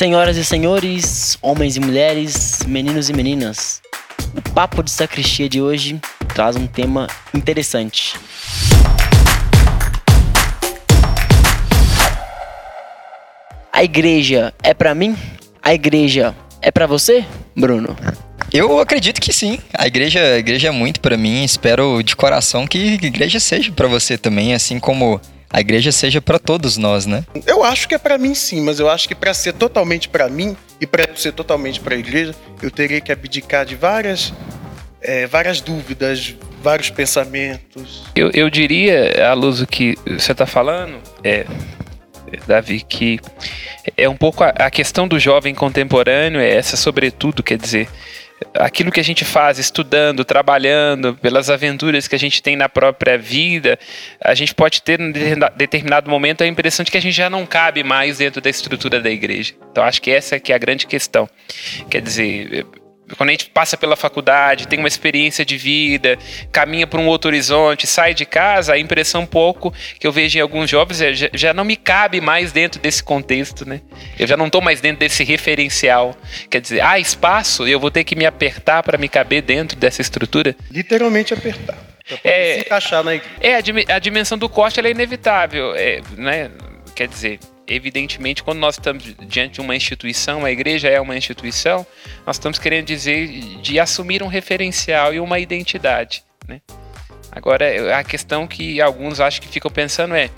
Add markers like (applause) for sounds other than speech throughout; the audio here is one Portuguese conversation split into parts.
Senhoras e senhores, homens e mulheres, meninos e meninas, o Papo de Sacristia de hoje traz um tema interessante. A igreja é para mim? A igreja é para você, Bruno? Eu acredito que sim. A igreja, a igreja é muito para mim. Espero de coração que a igreja seja para você também, assim como a igreja seja para todos nós, né? Eu acho que é para mim sim, mas eu acho que para ser totalmente para mim e para ser totalmente para a igreja, eu teria que abdicar de várias é, várias dúvidas, vários pensamentos. Eu, eu diria, à luz do que você está falando, é, Davi, que é um pouco a, a questão do jovem contemporâneo, é essa sobretudo, quer dizer, aquilo que a gente faz estudando, trabalhando, pelas aventuras que a gente tem na própria vida, a gente pode ter em determinado momento a impressão de que a gente já não cabe mais dentro da estrutura da igreja. Então acho que essa é que é a grande questão. Quer dizer, quando a gente passa pela faculdade, tem uma experiência de vida, caminha para um outro horizonte, sai de casa, a impressão pouco que eu vejo em alguns jovens é, já, já não me cabe mais dentro desse contexto, né? Eu já não estou mais dentro desse referencial. Quer dizer, há espaço e eu vou ter que me apertar para me caber dentro dessa estrutura? Literalmente apertar. É, se encaixar na igreja. É, a, a dimensão do corte é inevitável, é, né? Quer dizer, evidentemente, quando nós estamos diante de uma instituição, a igreja é uma instituição, nós estamos querendo dizer de assumir um referencial e uma identidade. Né? Agora, a questão que alguns acho que ficam pensando é,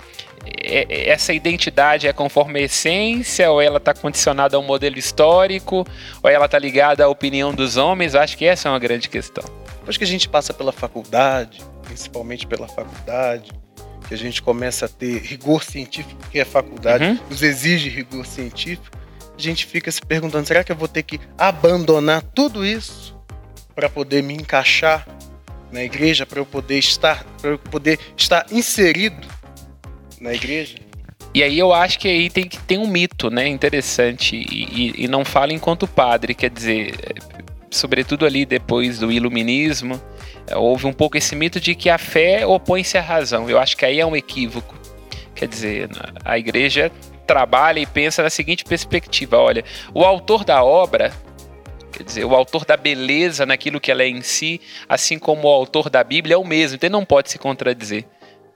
é essa identidade é conforme a essência, ou ela está condicionada a um modelo histórico, ou ela está ligada à opinião dos homens? Acho que essa é uma grande questão. Depois que a gente passa pela faculdade, principalmente pela faculdade, que a gente começa a ter rigor científico, que a faculdade uhum. nos exige rigor científico, a gente fica se perguntando: será que eu vou ter que abandonar tudo isso para poder me encaixar na igreja, para eu poder estar, para eu poder estar inserido na igreja? E aí eu acho que aí tem que ter um mito, né, interessante e, e, e não fala enquanto padre, quer dizer, sobretudo ali depois do iluminismo, é, houve um pouco esse mito de que a fé opõe-se à razão. Eu acho que aí é um equívoco. Quer dizer, a igreja trabalha e pensa na seguinte perspectiva: olha, o autor da obra, quer dizer, o autor da beleza naquilo que ela é em si, assim como o autor da Bíblia é o mesmo, então não pode se contradizer.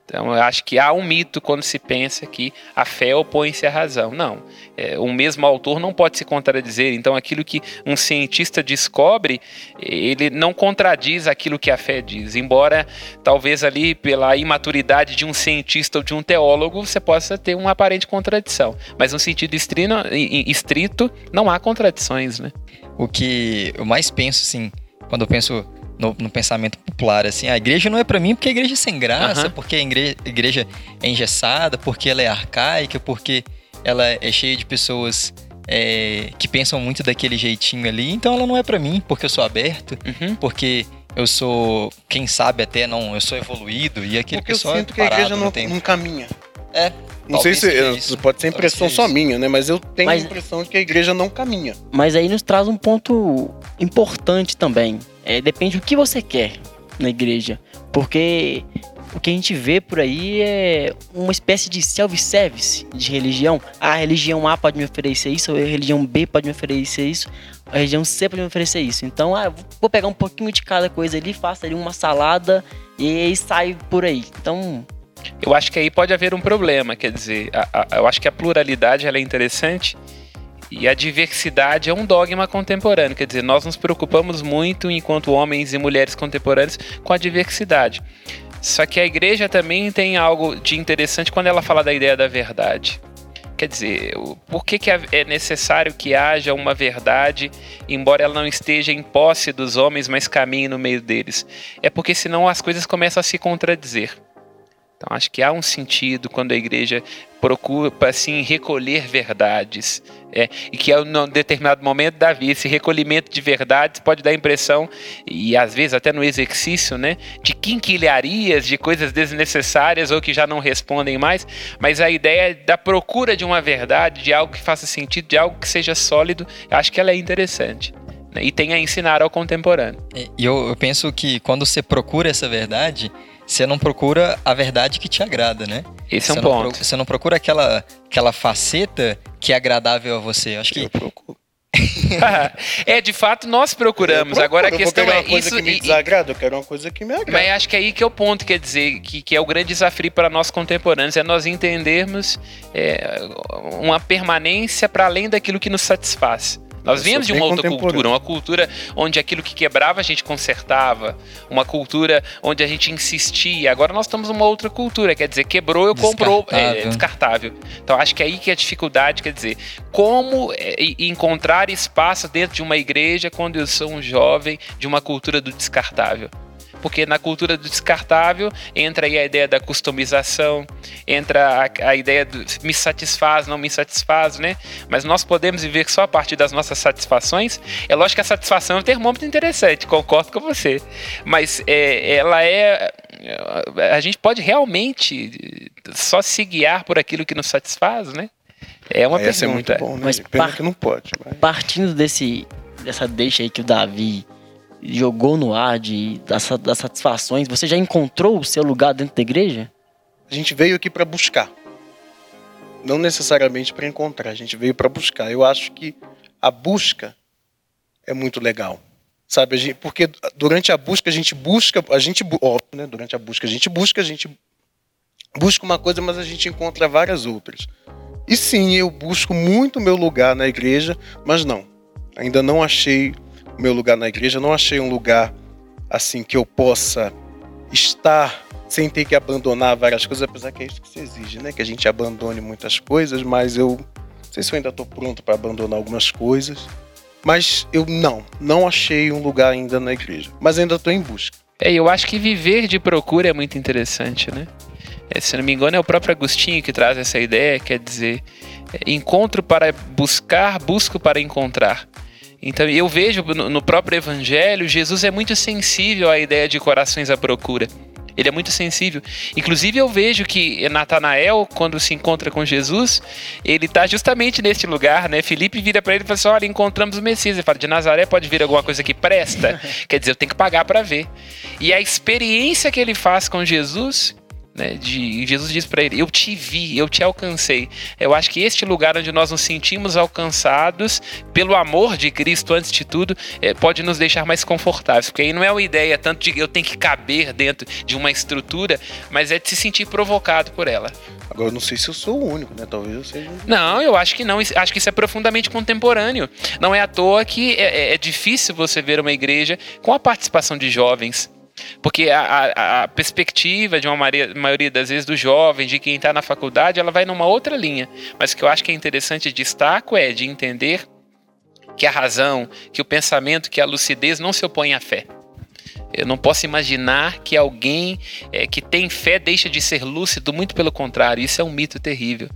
Então, eu acho que há um mito quando se pensa que a fé opõe-se à razão. Não. É, o mesmo autor não pode se contradizer. Então, aquilo que um cientista descobre, ele não contradiz aquilo que a fé diz. Embora, talvez ali, pela imaturidade de um cientista ou de um teólogo, você possa ter uma aparente contradição. Mas, no sentido estrito, não há contradições, né? O que eu mais penso, assim, quando eu penso no, no, pensamento popular, assim, a igreja não é para mim porque a igreja é sem graça, uhum. porque a igreja, a igreja é engessada, porque ela é arcaica, porque ela é cheia de pessoas é, que pensam muito daquele jeitinho ali, então ela não é para mim, porque eu sou aberto, uhum. porque eu sou, quem sabe até não, eu sou evoluído e aquele porque pessoal eu sinto que a igreja não, não caminha. É, não sei se pode ser impressão só minha, né? Mas eu tenho mas, a impressão de que a igreja não caminha. Mas aí nos traz um ponto importante também. É, depende do que você quer na igreja. Porque o que a gente vê por aí é uma espécie de self-service de religião. A religião A pode me oferecer isso, a religião B pode me oferecer isso, a religião C pode me oferecer isso. Então, ah, vou pegar um pouquinho de cada coisa ali, faço ali uma salada e aí sai por aí. Então, eu acho que aí pode haver um problema, quer dizer, a, a, eu acho que a pluralidade é interessante e a diversidade é um dogma contemporâneo, quer dizer, nós nos preocupamos muito, enquanto homens e mulheres contemporâneos, com a diversidade. Só que a igreja também tem algo de interessante quando ela fala da ideia da verdade. Quer dizer, por que, que é necessário que haja uma verdade, embora ela não esteja em posse dos homens, mas caminhe no meio deles? É porque senão as coisas começam a se contradizer. Então acho que há um sentido quando a igreja procura assim recolher verdades é, e que em determinado momento da vida esse recolhimento de verdades pode dar a impressão e às vezes até no exercício né de quinquilharias de coisas desnecessárias ou que já não respondem mais mas a ideia da procura de uma verdade de algo que faça sentido de algo que seja sólido acho que ela é interessante né, e tem a ensinar ao contemporâneo. E eu, eu penso que quando você procura essa verdade você não procura a verdade que te agrada, né? Esse é você um não ponto. pro- você não procura aquela, aquela faceta que é agradável a você. Acho que Eu procuro. (laughs) é, de fato, nós procuramos. Eu Agora a procuro, questão é uma coisa isso. que me desagrada, eu quero uma coisa que me agrada. Mas acho que aí que é o ponto, quer dizer, que, que é o grande desafio para nós contemporâneos, é nós entendermos é, uma permanência para além daquilo que nos satisfaz. Nós viemos de uma outra cultura, uma cultura onde aquilo que quebrava a gente consertava, uma cultura onde a gente insistia. Agora nós estamos numa outra cultura, quer dizer, quebrou, eu compro é, Descartável. descartável. Então acho que é aí que é a dificuldade, quer dizer, como é, encontrar espaço dentro de uma igreja quando eu sou um jovem de uma cultura do descartável. Porque na cultura do descartável entra aí a ideia da customização, entra a, a ideia do me satisfaz, não me satisfaz, né? Mas nós podemos viver só a partir das nossas satisfações. É lógico que a satisfação é um termômetro interessante, concordo com você. Mas é, ela é. A gente pode realmente só se guiar por aquilo que nos satisfaz, né? É uma Essa é pergunta. muito bom, né? Mas Pena par- que não pode. Mas... Partindo desse, dessa deixa aí que o Davi jogou no ar de, das, das satisfações, você já encontrou o seu lugar dentro da igreja? A gente veio aqui para buscar. Não necessariamente para encontrar, a gente veio para buscar. Eu acho que a busca é muito legal. Sabe, gente, porque durante a busca a gente busca, a gente, né? Durante a busca a gente busca, a gente busca uma coisa, mas a gente encontra várias outras. E sim, eu busco muito meu lugar na igreja, mas não. Ainda não achei meu lugar na igreja, não achei um lugar assim que eu possa estar sem ter que abandonar várias coisas, apesar que é isso que se exige, né? Que a gente abandone muitas coisas, mas eu não sei se eu ainda estou pronto para abandonar algumas coisas. Mas eu não, não achei um lugar ainda na igreja. Mas ainda estou em busca. É, eu acho que viver de procura é muito interessante, né? É, se não me engano, é o próprio Agostinho que traz essa ideia, quer dizer, é, encontro para buscar, busco para encontrar. Então, eu vejo no, próprio Evangelho, Jesus é muito sensível à ideia de corações à procura. Ele é muito sensível. Inclusive, eu vejo que Natanael, quando se encontra com Jesus, ele está justamente neste lugar, né? Felipe vira para ele e fala assim: Olha, encontramos o Messias. Ele fala: De Nazaré pode vir alguma coisa que presta? (laughs) Quer dizer, eu tenho que pagar para ver. E a experiência que ele faz com Jesus. Né, de, Jesus diz para ele: Eu te vi, eu te alcancei. Eu acho que este lugar onde nós nos sentimos alcançados pelo amor de Cristo, antes de tudo, eh, pode nos deixar mais confortáveis. Porque aí não é uma ideia tanto de eu tenho que caber dentro de uma estrutura, mas é de se sentir provocado por ela. Agora eu não sei se eu sou o único, né? Talvez eu seja. Não, eu acho que não. Acho que isso é profundamente contemporâneo. Não é à toa que é, é- é difícil você ver uma igreja com a participação de jovens. Porque a, a- a perspectiva de uma maioria, maioria das vezes do jovem, de quem está na faculdade, ela vai numa outra linha. Mas o que eu acho que é interessante destaco é de entender que a razão, que o pensamento, que a lucidez não se opõem à fé. Eu não posso imaginar que alguém eh, que tem fé deixa de ser lúcido, muito pelo contrário. Isso é um mito terrível.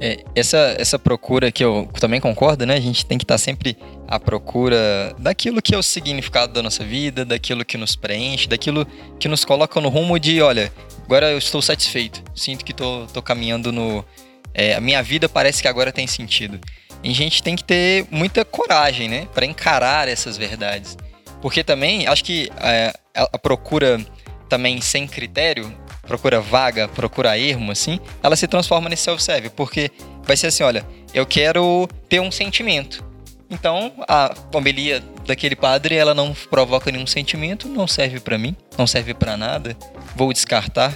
É, essa, essa procura que eu também concordo, né? A gente tem que estar sempre à procura daquilo que é o significado da nossa vida, daquilo que nos preenche, daquilo que nos coloca no rumo de, olha, agora eu estou satisfeito, sinto que estou tô caminhando no. é, a minha vida parece que agora tem sentido. E a gente tem que ter muita coragem, né? Para encarar essas verdades. Porque também, acho que é, a procura também sem critério, procura vaga, procura ermo, assim, ela se transforma nesse self-serve. Porque vai ser assim, olha, eu quero ter um sentimento. Então, a homilia daquele padre, ela não provoca nenhum sentimento, não serve pra mim, não serve pra nada, vou descartar.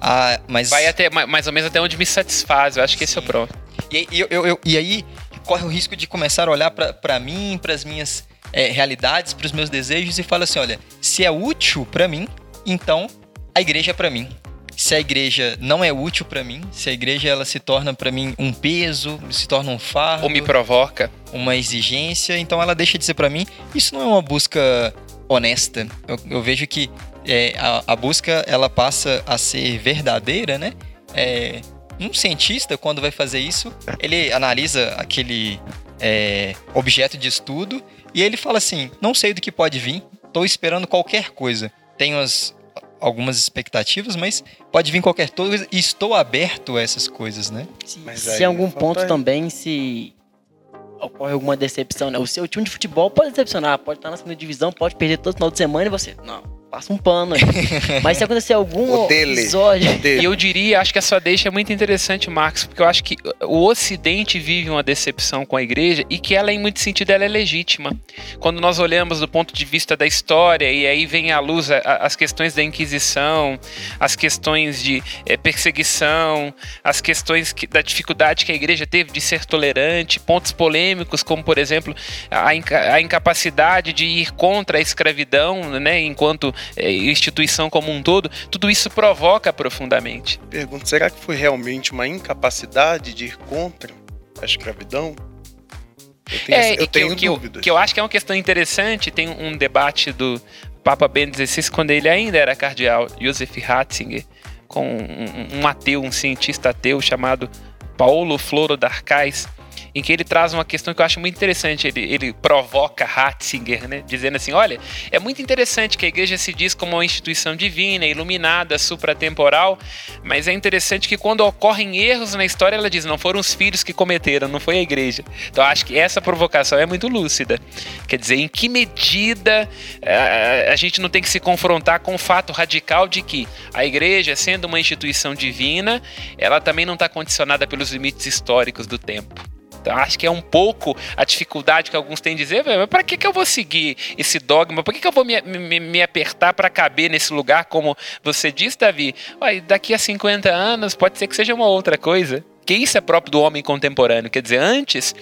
Ah, mas Vai até ma- mais ou menos até onde me satisfaz. Eu acho que esse é o Sim. pronto. e, eu- eu- eu- e aí corre o risco de começar a olhar pra- pra mim, pras minhas é, realidades, pros meus desejos e fala assim, olha, se é útil pra mim, então a igreja é pra mim. Se a igreja não é útil pra mim, se a igreja ela se torna pra mim um peso, se torna um fardo, Ou me provoca. uma exigência, então ela deixa de ser pra mim. Isso não é uma busca honesta. Eu, eu vejo que é, a, a busca ela passa a ser verdadeira, né? É, um cientista quando vai fazer isso, ele analisa aquele é, objeto de estudo e ele fala assim: não sei do que pode vir, estou esperando qualquer coisa. Tenho as, algumas expectativas, mas pode vir qualquer coisa e estou aberto a essas coisas, né? Mas se em algum ponto aí. também se ocorre alguma decepção, né? O seu time de futebol pode decepcionar, pode estar na segunda divisão, pode perder todo final de semana e você, não, passa um pano. (laughs) Mas se acontecer algum episódio. E eu diria, acho que a sua deixa é muito interessante, Marcos, porque eu acho que o Ocidente vive uma decepção com a igreja e que ela, em muito sentido, ela é legítima. Quando nós olhamos do ponto de vista da história, e aí vem à luz as questões da Inquisição, as questões de é, perseguição, as questões que, da dificuldade que a igreja teve de ser tolerante, pontos polêmicos, como, por exemplo, a, inca, a incapacidade de ir contra a escravidão, né, enquanto instituição como um todo, tudo isso provoca profundamente. Pergunto, será que foi realmente uma incapacidade de ir contra a escravidão? Eu tenho, é, eu tenho que, dúvidas. Que, que eu acho que é uma questão interessante, tem um debate do Papa Bento XVI, quando ele ainda era cardeal, Joseph Ratzinger, com um, um ateu, um cientista ateu chamado Paulo Floro d'Arcais, em que ele traz uma questão que eu acho muito interessante. Ele, ele provoca Ratzinger, né? Dizendo assim: olha, é muito interessante que a igreja se diz como uma instituição divina, iluminada, supratemporal, mas é interessante que quando ocorrem erros na história, ela diz: não foram os filhos que cometeram, não foi a igreja. Então acho que essa provocação é muito lúcida. Quer dizer, em que medida eh, a gente não tem que se confrontar com o fato radical de que a igreja, sendo uma instituição divina, ela também não está condicionada pelos limites históricos do tempo. Acho que é um pouco a dificuldade que alguns têm de dizer, mas para que, que eu vou seguir esse dogma? Por que, que eu vou me, me, me apertar para caber nesse lugar, como você disse, Davi? Ué, daqui a 50 anos pode ser que seja uma outra coisa que isso é próprio do homem contemporâneo. Quer dizer, antes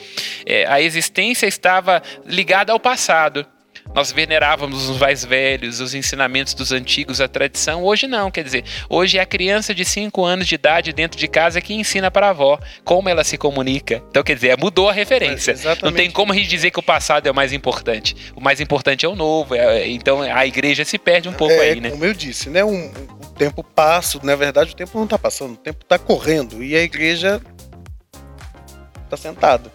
é, a existência estava ligada ao passado. Nós venerávamos os mais velhos, os ensinamentos dos antigos, a tradição. Hoje não, quer dizer, hoje é a criança de 5 anos de idade dentro de casa que ensina para a avó como ela se comunica. Então, quer dizer, mudou a referência. Não tem como a gente dizer que o passado é o mais importante. O mais importante é o novo. É, então, a igreja se perde um pouco é, aí, né? Como eu disse, né? Um, o tempo passa, na verdade, o tempo não está passando, o tempo está correndo e a igreja está sentada.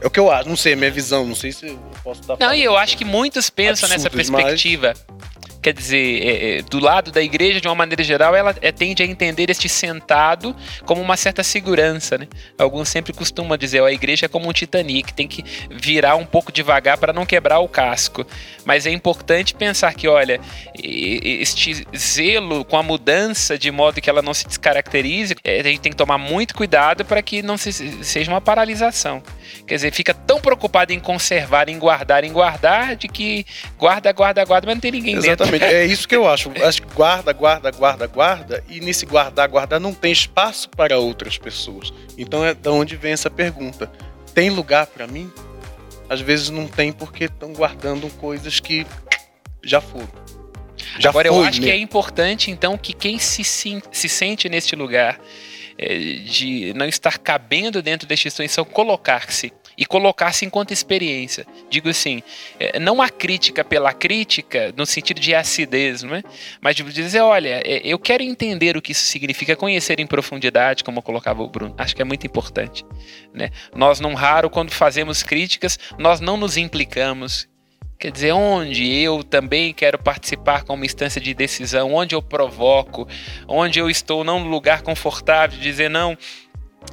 É o que eu acho, não sei, é minha visão, não sei se eu posso dar. Não, e eu acho que muitos pensam nessa perspectiva. Mas quer dizer, é, é, do lado da igreja, de uma maneira geral, ela é, tende a entender este sentado como uma certa segurança. Né? Alguns sempre costumam dizer, ó, a igreja é como um Titanic, tem que virar um pouco devagar para não quebrar o casco. Mas é importante pensar que, olha, este zelo com a mudança de modo que ela não se descaracterize, é, a gente tem que tomar muito cuidado para que não se, seja uma paralisação. Quer dizer, fica tão preocupado em conservar, em guardar, em guardar, de que guarda, guarda, guarda, mas não tem ninguém Exatamente. dentro. É isso que eu acho. (laughs) Acho que guarda, guarda, guarda, guarda, e nesse guardar, guardar não tem espaço para outras pessoas. Então é de onde vem essa pergunta. Tem lugar para mim? Às vezes não tem porque estão guardando coisas que já foram. Já Agora, foi, eu acho que é importante, então, que quem se, se sente neste lugar de não estar cabendo dentro da instituição, colocar-se e colocar-se enquanto experiência. Digo assim, é, não a crítica pela crítica, no sentido de acidez, não é? mas de dizer, olha, é, eu quero entender o que isso significa, conhecer em profundidade, como colocava o Bruno. Acho que é muito importante. Né? Nós, não raro, quando fazemos críticas, nós não nos implicamos Quer dizer, onde eu também quero participar como instância de decisão, onde eu provoco, onde eu estou não no lugar confortável de dizer não,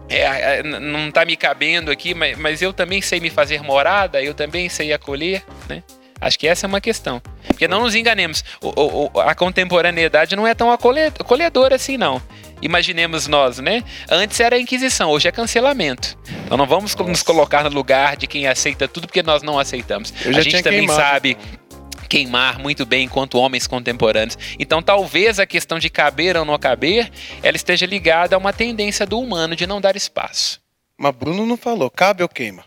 é, é não está me cabendo aqui, mas, mas eu também sei me fazer morada, eu também sei acolher, né? Acho que essa é uma questão. Porque não nos enganemos, o, o, a contemporaneidade não é tão acolhedora assim, não. Imaginemos nós, né? Antes era a Inquisição, hoje é cancelamento. Então não vamos Nossa. nos colocar no lugar de quem aceita tudo porque nós não aceitamos. a gente também queimado. sabe queimar muito bem enquanto homens contemporâneos. Então, talvez a questão de caber ou não caber, ela esteja ligada a uma tendência do humano de não dar espaço. Mas Bruno não falou, cabe ou queima?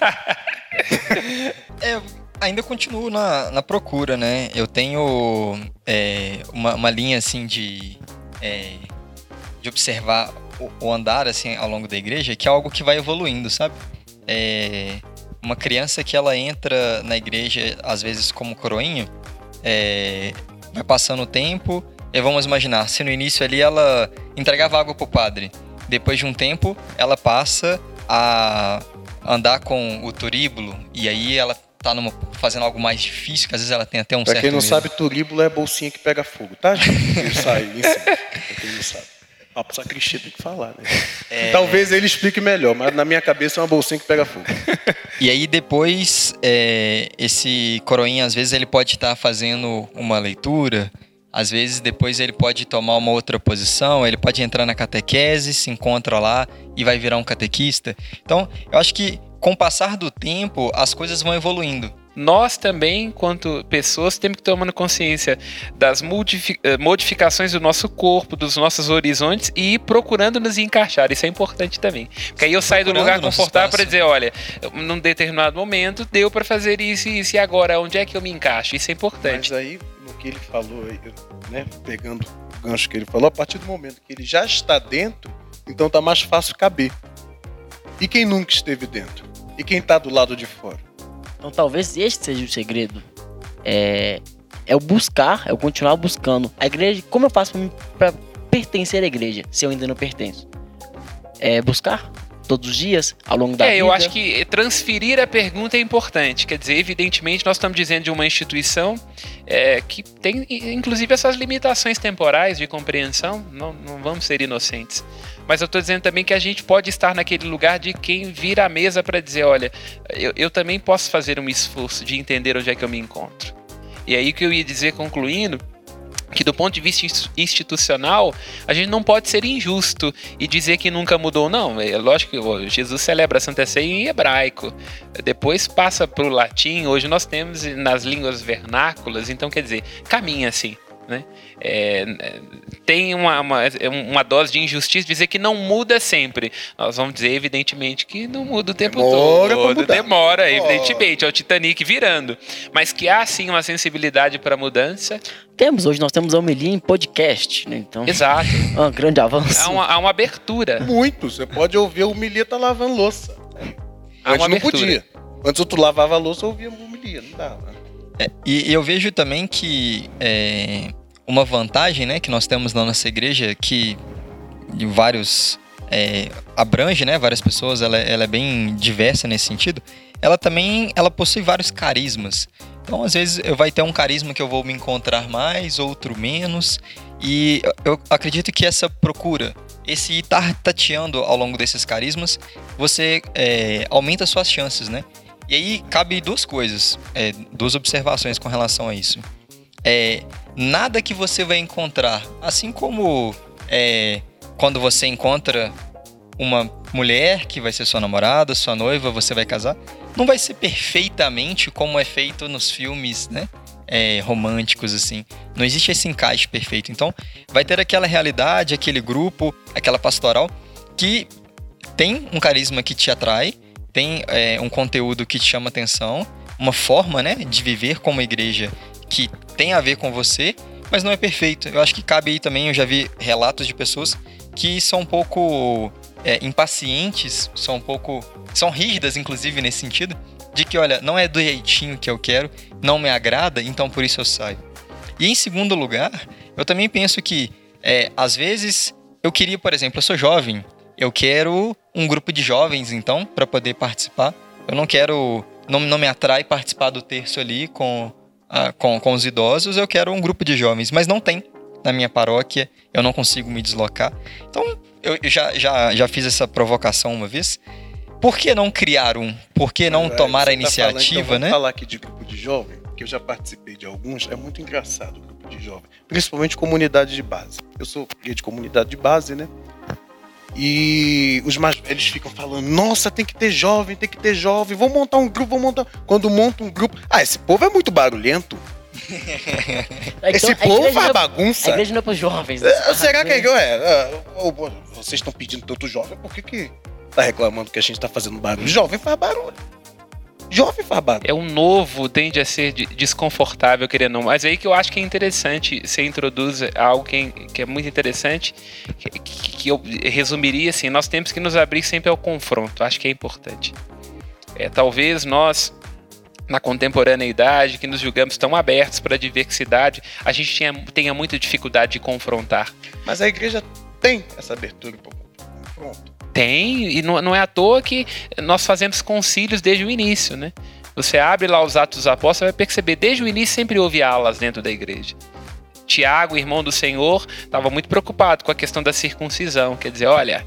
(laughs) é, ainda continuo na, na procura, né? Eu tenho é, uma, uma linha assim de é, de observar o, o, andar assim ao longo da igreja, que é algo que vai evoluindo, sabe? É, uma criança que ela entra na igreja às vezes como coroinha, é, vai passando o tempo, e vamos imaginar, se no início ali ela entregava água pro padre, depois de um tempo ela passa a andar com o turíbulo e aí ela tá numa, fazendo algo mais difícil, que às vezes ela tem até um pra certo... quem não medo. sabe, turíbulo é bolsinha que pega fogo, tá, gente? Isso aí, isso. Pra quem não sabe. Ah, pro sacristia tem que falar, né? (laughs) É... Talvez ele explique melhor, mas na minha cabeça é uma bolsinha que pega fogo. (laughs) E aí depois, é, esse coroinha, às vezes, ele pode estar fazendo uma leitura, às vezes depois ele pode tomar uma outra posição, ele pode entrar na catequese, se encontra lá e vai virar um catequista. Então, eu acho que com o passar do tempo, as coisas vão evoluindo nós também, enquanto pessoas, temos que tomar consciência das eh, modificações do nosso corpo, dos nossos horizontes e ir procurando nos encaixar. Isso é importante também. Porque aí eu saio do lugar confortável para dizer, olha, num determinado momento deu para fazer isso e isso, e agora onde é que eu me encaixo? Isso é importante. Mas aí, no que ele falou, né, pegando o gancho que ele falou, a partir do momento que ele já está dentro, então tá mais fácil caber. E quem nunca esteve dentro? E quem está do lado de fora? Então talvez este seja o segredo. É, é o buscar, é o continuar buscando. A igreja, como eu faço para pertencer à igreja, se eu ainda não pertenço? É buscar todos os dias, ao longo da é, vida. É, eu acho que transferir a pergunta é importante. Quer dizer, evidentemente, nós estamos dizendo de uma instituição é, que tem, inclusive, essas limitações temporais de compreensão. Não, não vamos ser inocentes. Mas eu estou dizendo também que a gente pode estar naquele lugar de quem vira a mesa para dizer: olha, eu, eu também posso fazer um esforço de entender onde é que eu me encontro. E aí que eu ia dizer concluindo que do ponto de vista institucional, a gente não pode ser injusto e dizer que nunca mudou, não. É lógico que Jesus celebra a Santa Ceia em hebraico, depois passa para o latim, hoje nós temos nas línguas vernáculas, então quer dizer, caminha assim. Né? É, tem uma, uma, uma, dose de injustiça dizer que não muda sempre. Nós vamos dizer, evidentemente, que não muda o tempo Demora todo. Demora, evidentemente, é o Titanic virando. Mas que há sim uma sensibilidade para mudança. Temos, hoje nós temos a homilia em podcast, né? Então, Exato. É (laughs) um grande avanço. Há uma, há uma abertura. Muito, você pode ouvir a homilia tá lavando louça. Há Antes não podia. Antes tu lavava a louça, eu ouvia a homilia, não dava. É, e, eu vejo também que é, uma vantagem né, que nós temos na nossa igreja, que vários é, abrange né, várias pessoas, ela, ela, é bem diversa nesse sentido, ela também ela possui vários carismas. Então, às vezes, eu vai ter um carisma que eu vou me encontrar mais, outro menos. E eu acredito que essa procura, esse ir tateando ao longo desses carismas, você é, aumenta suas chances, né? E aí cabe duas coisas, é, duas observações com relação a isso. É, nada que você vai encontrar, assim como é, quando você encontra uma mulher que vai ser sua namorada, sua noiva, você vai casar, não vai ser perfeitamente como é feito nos filmes, né? É, românticos, assim. Não existe esse encaixe perfeito. Então, vai ter aquela realidade, aquele grupo, aquela pastoral que tem um carisma que te atrai, tem é, um conteúdo que te chama atenção, uma forma né, de viver como igreja que tem a ver com você, mas não é perfeito. Eu acho que cabe aí também, eu já vi relatos de pessoas que são um pouco é, impacientes, são um pouco. são rígidas, inclusive, nesse sentido, de que, olha, não é do jeitinho que eu quero, não me agrada, então por isso eu saio. E em segundo lugar, eu também penso que, é, às vezes, eu queria, por exemplo, eu sou jovem, eu quero um grupo de jovens, então, para poder participar. Eu não quero. Não, não me atrai participar do terço ali com, ah, com, com os idosos, eu quero um grupo de jovens, mas não tem na minha paróquia, eu não consigo me deslocar. Então, eu já, já, já fiz essa provocação uma vez. Por que não criar um? Por que não tomar a tá iniciativa, falando, então, né? falar aqui de grupo de jovem, que eu já participei de alguns, é muito engraçado o grupo de jovem, principalmente comunidade de base. Eu sou guia de comunidade de base, né? E os mais velhos ficam falando: nossa, tem que ter jovem, tem que ter jovem, vou montar um grupo, vou montar. Quando monta um grupo. Ah, esse povo é muito barulhento. então, esse povo faz é, bagunça. A igreja não é para os jovens. Né? É, será que é, é, vocês estão pedindo tanto jovem? Por que, que tá reclamando que a gente tá fazendo barulho? Jovem faz barulho. Jovem fabado. É um novo, tende a ser desconfortável, querendo não. Mas aí que eu acho que é interessante, você introduz algo que é, que é muito interessante, que, que, eu resumiria assim, nós temos que nos abrir sempre ao confronto, acho que é importante. É, talvez nós, na contemporaneidade, que nos julgamos tão abertos para a diversidade, a gente tinha, tenha muita dificuldade de confrontar. Mas a igreja tem essa abertura para o confronto. Tem, e não, não é à toa que nós fazemos concílios desde o início, né? Você abre lá os Atos dos Apóstolos, vai perceber, desde o início sempre houve alas dentro da igreja. Tiago, irmão do Senhor, estava muito preocupado com a questão da circuncisão. Quer dizer, olha,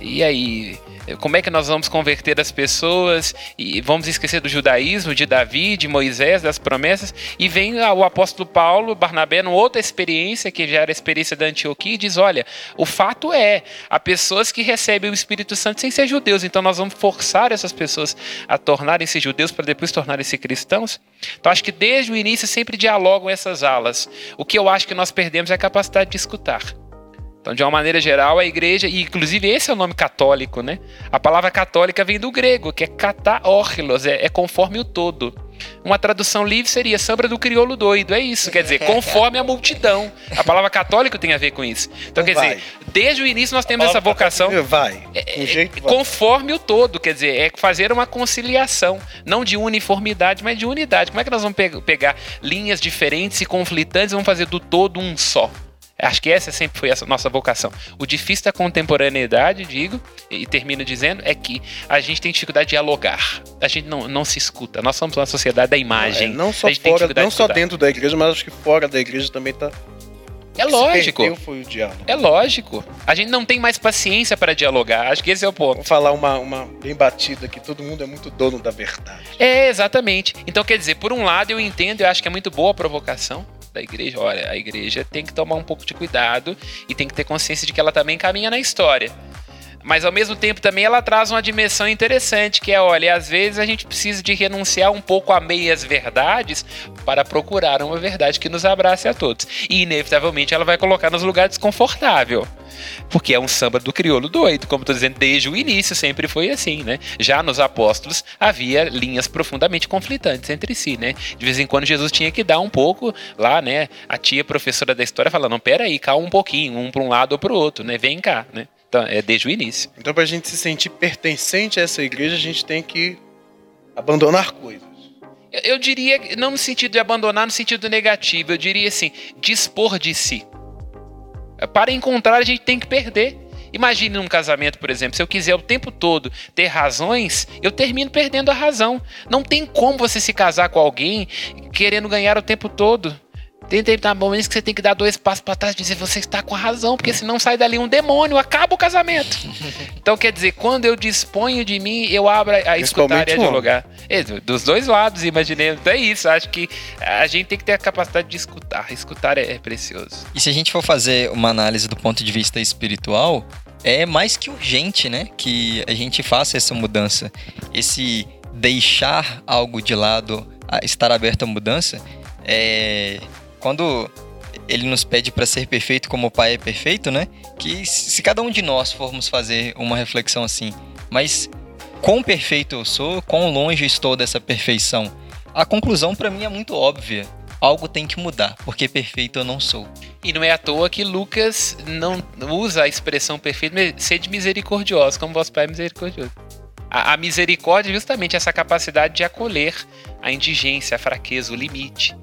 e aí? como é que nós vamos converter as pessoas e vamos esquecer do judaísmo, de Davi, de Moisés, das promessas, e vem o apóstolo Paulo, Barnabé, numa outra experiência, que já era a experiência da Antioquia, e diz, olha, o fato é, há pessoas que recebem o Espírito Santo sem ser judeus, então nós vamos forçar essas pessoas a tornarem-se judeus para depois tornarem-se cristãos? Então acho que desde o início sempre dialogam essas alas. O que eu acho que nós perdemos é a capacidade de escutar. Então, de uma maneira geral, a igreja, e inclusive esse é o nome católico, né? A palavra católica vem do grego, que é kataorlos, é, é conforme o todo. Uma tradução livre seria samba do crioulo doido, é isso, quer dizer, (laughs) conforme a multidão. A palavra católico tem a ver com isso. Então, quer vai. dizer, desde o início nós temos essa vocação. Vai. É, jeito vai. Conforme o todo, quer dizer, é fazer uma conciliação, não de uniformidade, mas de unidade. Como é que nós vamos pegar linhas diferentes e conflitantes e vamos fazer do todo um só? Acho que essa sempre foi a nossa vocação. O difícil da contemporaneidade, digo, e termino dizendo, é que a gente tem dificuldade de dialogar. A gente não, não se escuta. Nós somos uma sociedade da imagem. É, não só, fora, não só dentro da igreja, mas acho que fora da igreja também está é lógico. É lógico. A gente não tem mais paciência para dialogar. Acho que esse é o ponto. Vou falar uma, uma bem batida que todo mundo é muito dono da verdade. É, exatamente. Então, quer dizer, por um lado eu entendo, eu acho que é muito boa a provocação da igreja, olha, a igreja tem que tomar um pouco de cuidado e tem que ter consciência de que ela também caminha na história. Mas ao mesmo tempo também ela traz uma dimensão interessante, que é, olha, às vezes a gente precisa de renunciar um pouco a meias verdades para procurar uma verdade que nos abrace a todos. E inevitavelmente ela vai colocar nos lugares desconfortável. Porque é um samba do crioulo doido, como estou dizendo, desde o início sempre foi assim, né? Já nos apóstolos havia linhas profundamente conflitantes entre si, né? De vez em quando Jesus tinha que dar um pouco lá, né? A tia professora da história falando, não, peraí, calma um pouquinho, um para um lado ou para o outro, né? Vem cá, né? Então, é desde o início. Então, para a gente se sentir pertencente a essa igreja, a gente tem que abandonar coisas. Eu, eu diria, não no sentido de abandonar, no sentido negativo, eu diria assim, dispor de si. Para encontrar, a gente tem que perder. Imagine num casamento, por exemplo, se eu quiser o tempo todo ter razões, eu termino perdendo a razão. Não tem como você se casar com alguém querendo ganhar o tempo todo. Tem determinado momentos que você tem que dar dois passos para trás e dizer você está com a razão, porque senão sai dali um demônio, acaba o casamento. (laughs) então, quer dizer, quando eu disponho de mim, eu abro a escutar e a dialogar. É, dos dois lados, imaginei. Então é isso, acho que a gente tem que ter a capacidade de escutar. Escutar é, é precioso. E se a gente for fazer uma análise do ponto de vista espiritual, é mais que urgente, né? Que a gente faça essa mudança. Esse deixar algo de lado, estar aberto à mudança, é quando ele nos pede para ser perfeito como o Pai é perfeito, né? Que se cada um de nós formos fazer uma reflexão assim, mas quão perfeito eu sou, quão longe estou dessa perfeição? A conclusão para mim é muito óbvia. Algo tem que mudar, porque perfeito eu não sou. E não é à toa que Lucas não usa a expressão perfeito, sede misericordioso, como vosso Pai é misericordioso. A, a misericórdia é justamente essa capacidade de acolher a indigência, a fraqueza, o limite.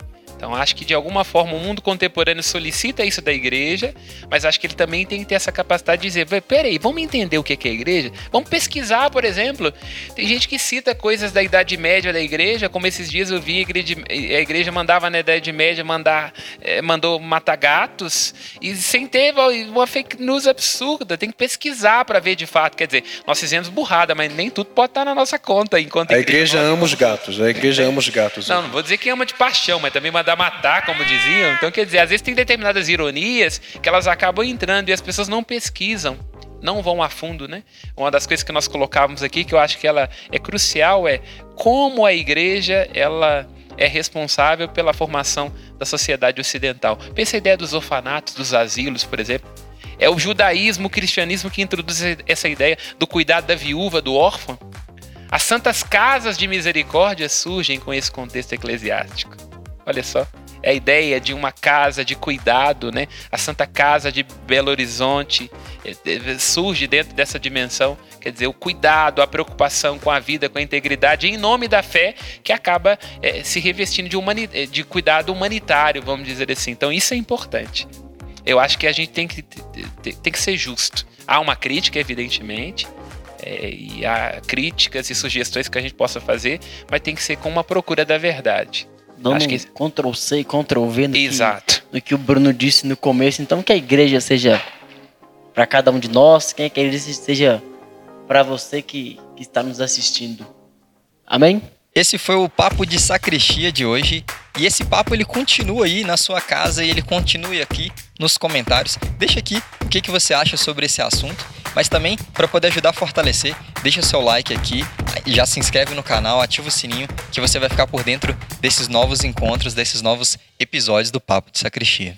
Então acho que de alguma forma o mundo contemporâneo solicita isso da igreja, mas acho que ele também tem que ter essa capacidade de dizer, peraí, vamos entender o que é a igreja? Vamos pesquisar, por exemplo. Tem gente que cita coisas da Idade Média da igreja, como esses dias eu vi a igreja, a igreja mandava na Idade Média mandar, é, mandou matar gatos, e sem ter uma fake news absurda. Tem que pesquisar para ver de fato. Quer dizer, nós fizemos burrada, mas nem tudo pode estar na nossa conta. Enquanto a igreja, igreja ama os gatos, a igreja ama os gatos. Não, não vou dizer que ama de paixão, mas também mandar matar, como diziam. Então, quer dizer, às vezes tem determinadas ironias que elas acabam entrando e as pessoas não pesquisam não vão a fundo, né? Uma das coisas que nós colocávamos aqui, que eu acho que ela é crucial, é como a igreja ela é responsável pela formação da sociedade ocidental. Pensa a ideia dos orfanatos, dos asilos, por exemplo. É o judaísmo, o cristianismo que introduz essa ideia do cuidado da viúva, do órfão. As santas casas de misericórdia surgem com esse contexto eclesiástico. Olha só. É a ideia de uma casa de cuidado, né? A Santa Casa de Belo Horizonte é, é, surge dentro dessa dimensão. Quer dizer, o cuidado, a preocupação com a vida, com a integridade, em nome da fé, que acaba é, se revestindo de, humani de cuidado humanitário, vamos dizer assim. Então, isso é importante. Eu acho que a gente tem que, tem que ser justo. Há uma crítica, evidentemente, é, e há críticas e sugestões que a gente possa fazer, mas tem que ser com uma procura da verdade dando Acho que- um Ctrl C e Ctrl V no que, Exato. no que o Bruno disse no começo. Então que a igreja seja para cada um de nós, que a igreja seja para você que, que está nos assistindo. Amém? Esse foi o papo de sacristia de hoje. E esse papo ele continua aí na sua casa e ele continue aqui nos comentários. Deixa aqui o que, que você acha sobre esse assunto. Mas também, para poder ajudar a fortalecer, deixa seu like aqui, já se inscreve no canal, ativa o sininho, que você vai ficar por dentro desses novos encontros, desses novos episódios do Papo de Sacristia.